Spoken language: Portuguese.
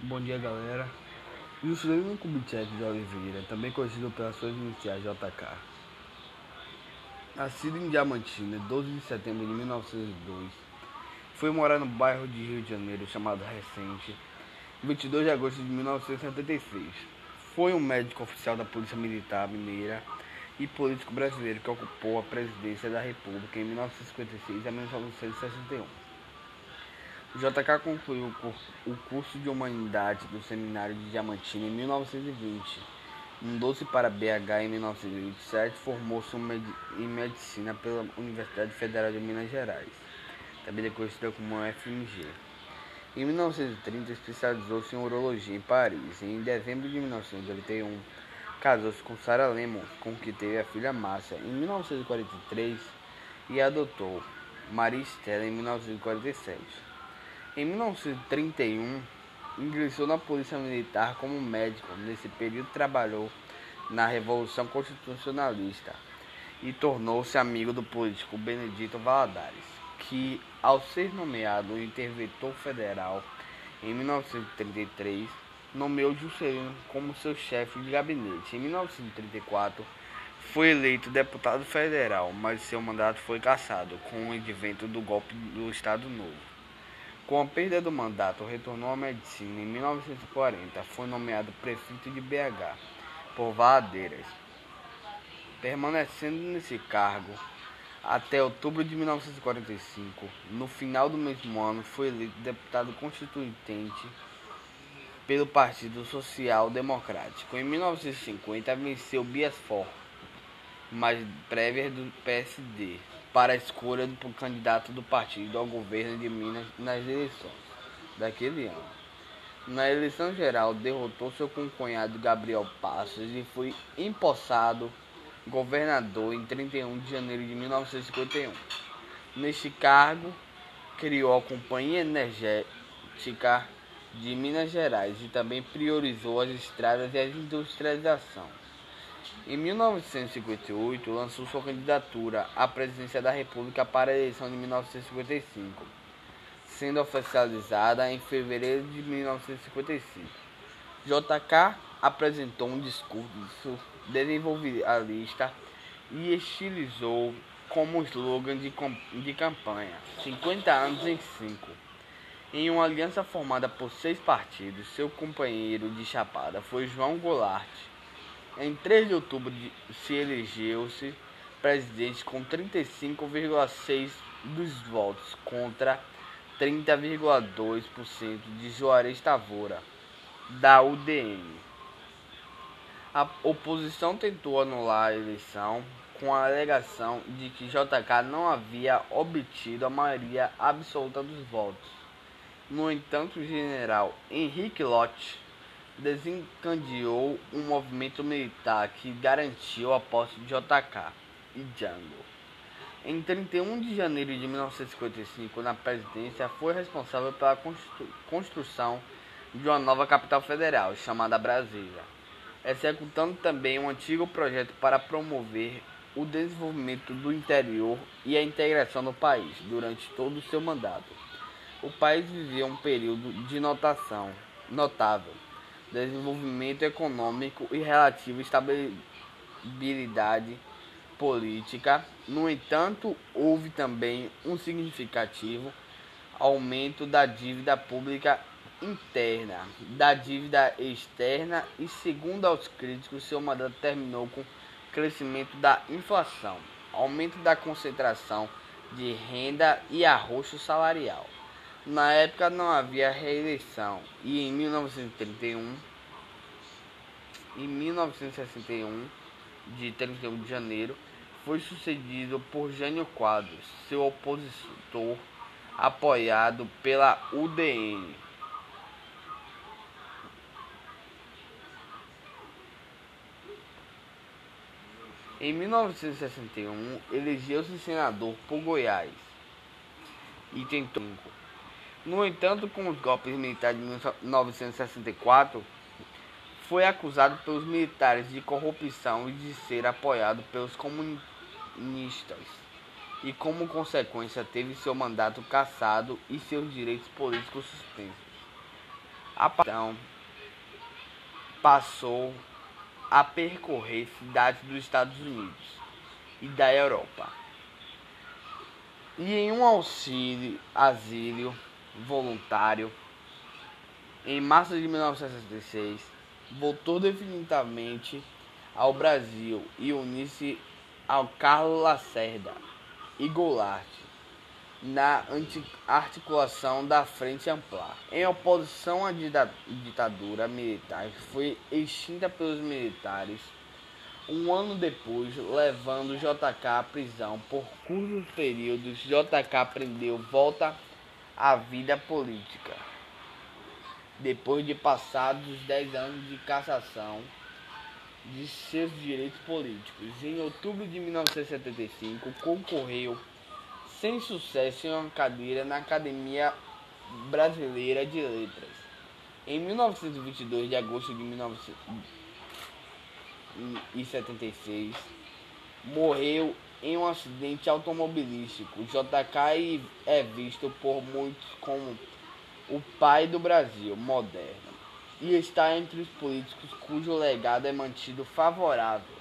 Bom dia, galera. Juscelino Kubitschek de Oliveira, também conhecido pelas suas iniciais JK. Nascido em Diamantina, 12 de setembro de 1902, foi morar no bairro de Rio de Janeiro chamado Recente, 22 de agosto de 1976. Foi um médico oficial da Polícia Militar Mineira e político brasileiro que ocupou a presidência da República em 1956 a 1961. JK concluiu o curso de Humanidade do Seminário de Diamantina em 1920. Mudou-se para BH em 1927 formou-se em Medicina pela Universidade Federal de Minas Gerais, também conhecida como FMG. Em 1930, especializou-se em Urologia em Paris. Em dezembro de 1981, casou-se com Sarah Lemon, com quem teve a filha Márcia em 1943 e adotou Maria Estela em 1947. Em 1931, ingressou na Polícia Militar como médico. Nesse período, trabalhou na Revolução Constitucionalista e tornou-se amigo do político Benedito Valadares, que, ao ser nomeado interventor federal em 1933, nomeou Juscelino como seu chefe de gabinete. Em 1934, foi eleito deputado federal, mas seu mandato foi cassado com o advento do golpe do Estado Novo. Com a perda do mandato, retornou à medicina. Em 1940, foi nomeado prefeito de BH por Valadeiras, permanecendo nesse cargo até outubro de 1945. No final do mesmo ano, foi eleito deputado constituinte pelo Partido Social Democrático. Em 1950, venceu Bias mas prévia do PSD para a escolha do candidato do partido ao governo de Minas nas eleições daquele ano. Na eleição geral, derrotou seu concunhado Gabriel Passos e foi empossado governador em 31 de janeiro de 1951. Neste cargo, criou a Companhia Energética de Minas Gerais e também priorizou as estradas e a industrialização. Em 1958, lançou sua candidatura à presidência da República para a eleição de 1955, sendo oficializada em fevereiro de 1955. JK apresentou um discurso desenvolvimentista e estilizou como slogan de, de campanha 50 anos em 5. Em uma aliança formada por seis partidos, seu companheiro de chapada foi João Goulart em 3 de outubro se elegeu-se presidente com 35,6% dos votos contra 30,2% de Juarez Tavora, da UDN. A oposição tentou anular a eleição com a alegação de que JK não havia obtido a maioria absoluta dos votos. No entanto, o general Henrique Lott desencadeou um movimento militar que garantiu a posse de JK e Django. Em 31 de janeiro de 1955, na presidência, foi responsável pela construção de uma nova capital federal, chamada Brasília, executando também um antigo projeto para promover o desenvolvimento do interior e a integração do país durante todo o seu mandato. O país vivia um período de notação notável desenvolvimento econômico e relativa estabilidade política. No entanto, houve também um significativo aumento da dívida pública interna, da dívida externa e, segundo os críticos, seu mandato terminou com crescimento da inflação, aumento da concentração de renda e arroxo salarial. Na época não havia reeleição e em 1931, em 1961, de 31 de janeiro, foi sucedido por Jânio Quadros, seu opositor apoiado pela UDN. Em 1961, elegeu-se senador por Goiás e tentou no entanto, com os golpes militares de 1964, foi acusado pelos militares de corrupção e de ser apoiado pelos comunistas, e como consequência teve seu mandato cassado e seus direitos políticos suspensos. A paixão passou a percorrer cidades dos Estados Unidos e da Europa. E em um auxílio asílio voluntário, em março de 1966, voltou definitivamente ao Brasil e uniu-se ao Carlos Lacerda e Goulart na articulação da Frente Ampla. Em oposição à ditadura militar, foi extinta pelos militares um ano depois, levando JK à prisão por curtos períodos. JK prendeu volta à vida política. Depois de passados 10 anos de cassação de seus direitos políticos, em outubro de 1975 concorreu sem sucesso em uma cadeira na Academia Brasileira de Letras. Em 1922 de agosto de 1976, morreu em um acidente automobilístico. JK é visto por muitos como o pai do Brasil moderno e está entre os políticos cujo legado é mantido favorável